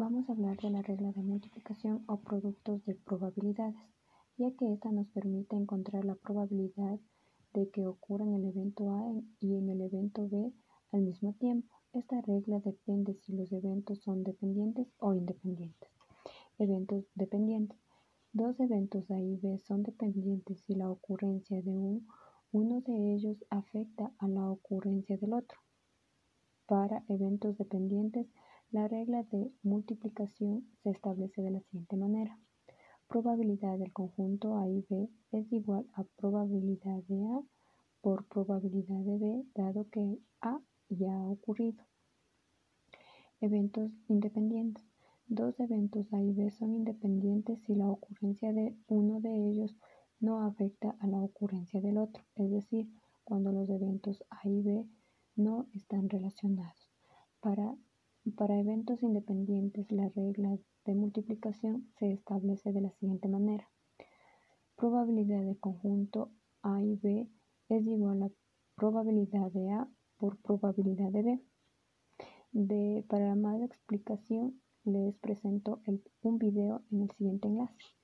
Vamos a hablar de la regla de multiplicación o productos de probabilidades, ya que esta nos permite encontrar la probabilidad de que ocurra en el evento A y en el evento B al mismo tiempo. Esta regla depende si los eventos son dependientes o independientes. Eventos dependientes. Dos eventos A y B son dependientes si la ocurrencia de uno de ellos afecta a la ocurrencia del otro. Para eventos dependientes, la regla de multiplicación se establece de la siguiente manera. Probabilidad del conjunto A y B es igual a probabilidad de A por probabilidad de B, dado que A ya ha ocurrido. Eventos independientes. Dos eventos A y B son independientes si la ocurrencia de uno de ellos no afecta a la ocurrencia del otro, es decir, cuando los eventos A y B no están relacionados. Para para eventos independientes, la regla de multiplicación se establece de la siguiente manera. Probabilidad de conjunto A y B es igual a probabilidad de A por probabilidad de B. Para más explicación les presento un video en el siguiente enlace.